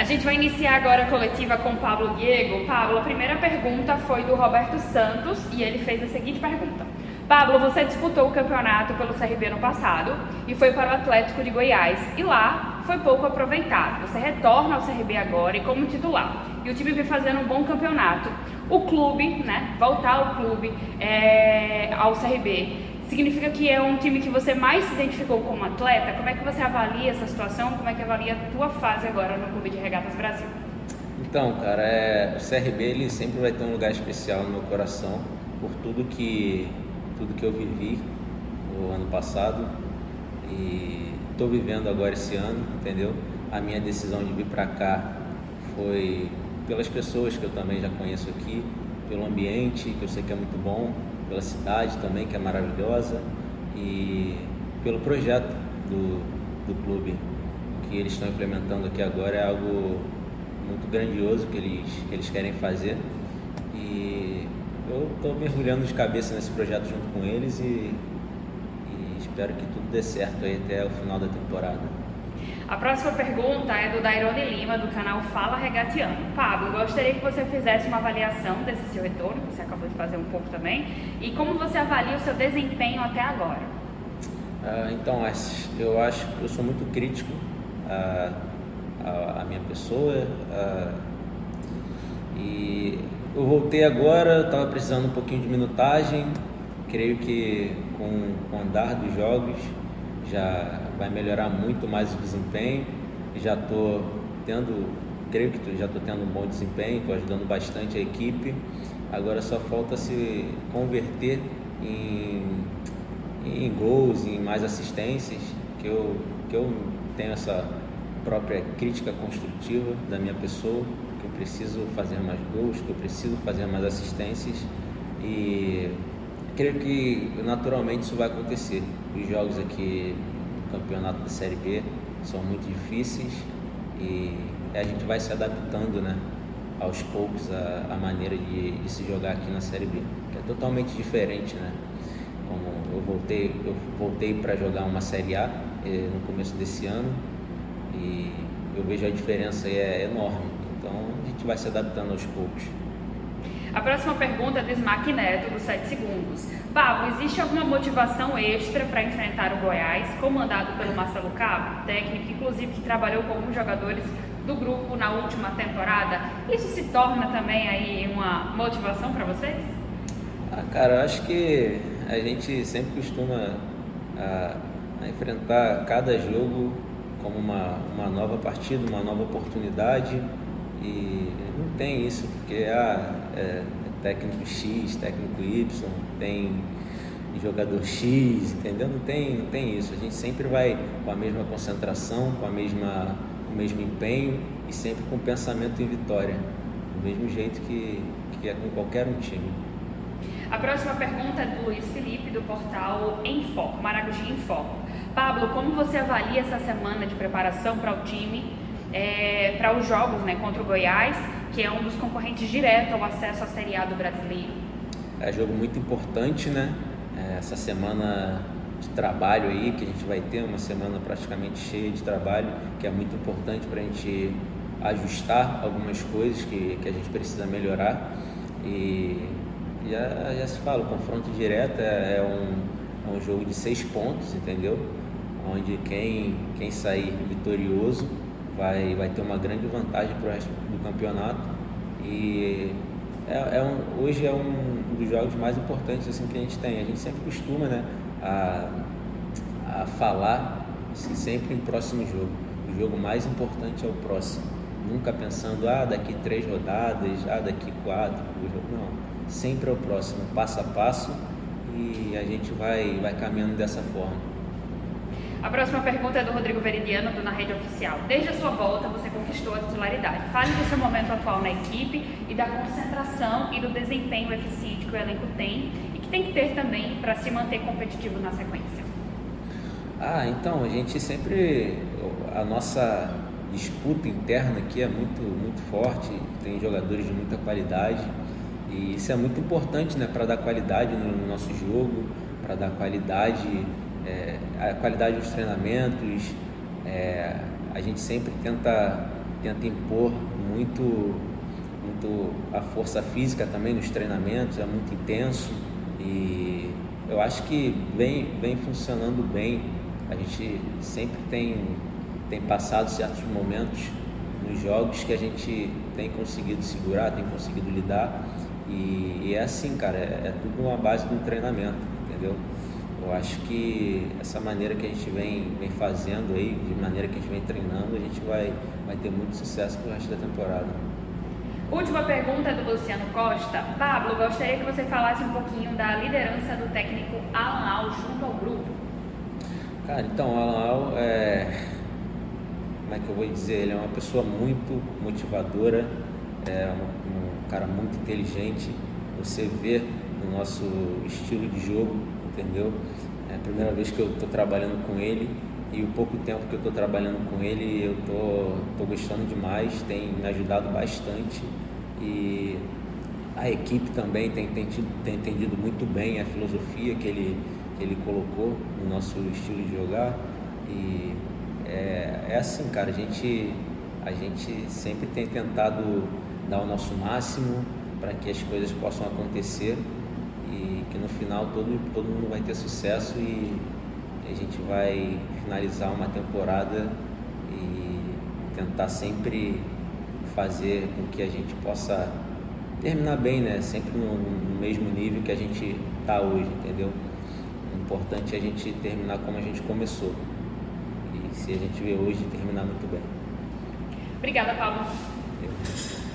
A gente vai iniciar agora a coletiva com Pablo Diego. Pablo, a primeira pergunta foi do Roberto Santos e ele fez a seguinte pergunta. Pablo, você disputou o campeonato pelo CRB no passado e foi para o Atlético de Goiás e lá foi pouco aproveitado. Você retorna ao CRB agora e como titular. E o time vem fazendo um bom campeonato. O clube, né, voltar ao clube, é, ao CRB, significa que é um time que você mais se identificou como atleta? Como é que você avalia essa situação? Como é que avalia a tua fase agora no Clube de Regatas Brasil? Então, cara, é, o CRB ele sempre vai ter um lugar especial no meu coração por tudo que tudo que eu vivi no ano passado e estou vivendo agora esse ano, entendeu? A minha decisão de vir para cá foi pelas pessoas que eu também já conheço aqui, pelo ambiente que eu sei que é muito bom, pela cidade também, que é maravilhosa, e pelo projeto do, do clube que eles estão implementando aqui agora. É algo muito grandioso que eles, que eles querem fazer. E eu estou mergulhando de cabeça nesse projeto junto com eles e, e espero que tudo dê certo até o final da temporada. A próxima pergunta é do Dairone Lima, do canal Fala Regatiano. Pablo, gostaria que você fizesse uma avaliação desse seu retorno, que você acabou de fazer um pouco também, e como você avalia o seu desempenho até agora. Ah, então, eu acho que eu sou muito crítico à, à, à minha pessoa à, e eu voltei agora, estava precisando um pouquinho de minutagem, creio que com, com o andar dos jogos já vai melhorar muito mais o desempenho. Já estou tendo, creio que já estou tendo um bom desempenho, estou ajudando bastante a equipe. Agora só falta se converter em, em gols, em mais assistências, que eu, que eu tenho essa própria crítica construtiva da minha pessoa, que eu preciso fazer mais gols, que eu preciso fazer mais assistências e creio que naturalmente isso vai acontecer. Os jogos aqui no campeonato da Série B são muito difíceis e a gente vai se adaptando, né? Aos poucos a, a maneira de, de, se jogar aqui na Série B, que é totalmente diferente, né? Como eu voltei, eu voltei para jogar uma Série A eh, no começo desse ano e eu vejo a diferença é enorme. Então a gente vai se adaptando aos poucos. A próxima pergunta é do Smack Neto, dos 7 segundos. Pablo, existe alguma motivação extra para enfrentar o Goiás, comandado pelo Marcelo Cabo, técnico inclusive que trabalhou com alguns jogadores do grupo na última temporada? Isso se torna também aí uma motivação para vocês? Ah, cara, eu acho que a gente sempre costuma a, a enfrentar cada jogo como uma, uma nova partida, uma nova oportunidade e não tem isso, porque ah, é, técnico X, técnico Y, tem jogador X, entendeu? Não tem, não tem isso. A gente sempre vai com a mesma concentração, com a mesma com o mesmo empenho e sempre com pensamento em vitória, do mesmo jeito que, que é com qualquer um time. A próxima pergunta é do Luiz Felipe, do portal Em Foco, Maragogi em Foco. Pablo, como você avalia essa semana de preparação para o time, é, para os jogos né, contra o Goiás que é um dos concorrentes direto ao acesso à Série A do brasileiro. É jogo muito importante, né? É, essa semana de trabalho aí, que a gente vai ter uma semana praticamente cheia de trabalho, que é muito importante para a gente ajustar algumas coisas que, que a gente precisa melhorar. E já, já se fala, o confronto direto é, é, um, é um jogo de seis pontos, entendeu? Onde quem, quem sair vitorioso vai, vai ter uma grande vantagem para o resto do campeonato e é, é um, hoje é um dos jogos mais importantes assim que a gente tem. A gente sempre costuma né, a, a falar assim, sempre em próximo jogo. O jogo mais importante é o próximo. Nunca pensando, ah, daqui três rodadas, ah, daqui quatro. Não, sempre é o próximo, passo a passo e a gente vai, vai caminhando dessa forma. A próxima pergunta é do Rodrigo Veridiano, do Na Rede Oficial. Desde a sua volta, você conquistou a titularidade. Fale do seu momento atual na equipe e da concentração e do desempenho eficiente que o elenco tem e que tem que ter também para se manter competitivo na sequência. Ah, então, a gente sempre. A nossa disputa interna aqui é muito, muito forte, tem jogadores de muita qualidade e isso é muito importante né, para dar qualidade no nosso jogo, para dar qualidade é, a qualidade dos treinamentos, é, a gente sempre tenta tenta impor muito, muito a força física também nos treinamentos, é muito intenso e eu acho que vem, vem funcionando bem. A gente sempre tem, tem passado certos momentos nos jogos que a gente tem conseguido segurar, tem conseguido lidar. E, e é assim, cara, é, é tudo uma base do treinamento, entendeu? Eu acho que essa maneira que a gente vem, vem fazendo aí, de maneira que a gente vem treinando, a gente vai, vai ter muito sucesso pro resto da temporada. Última pergunta do Luciano Costa. Pablo, gostaria que você falasse um pouquinho da liderança do técnico Alan Al junto ao grupo. Cara, então, Alan Al é. Como é que eu vou dizer? Ele é uma pessoa muito motivadora, é um, um cara muito inteligente. Você vê no nosso estilo de jogo, entendeu? É a primeira vez que eu estou trabalhando com ele e o pouco tempo que eu estou trabalhando com ele eu tô, tô gostando demais, tem me ajudado bastante. E a equipe também tem, tem, tido, tem entendido muito bem a filosofia que ele, que ele colocou no nosso estilo de jogar. E é, é assim, cara, a gente, a gente sempre tem tentado dar o nosso máximo para que as coisas possam acontecer final todo, todo mundo vai ter sucesso e a gente vai finalizar uma temporada e tentar sempre fazer com que a gente possa terminar bem, né? Sempre no, no mesmo nível que a gente está hoje, entendeu? O importante é a gente terminar como a gente começou. E se a gente vê hoje, terminar muito bem. Obrigada, Paulo. Eu.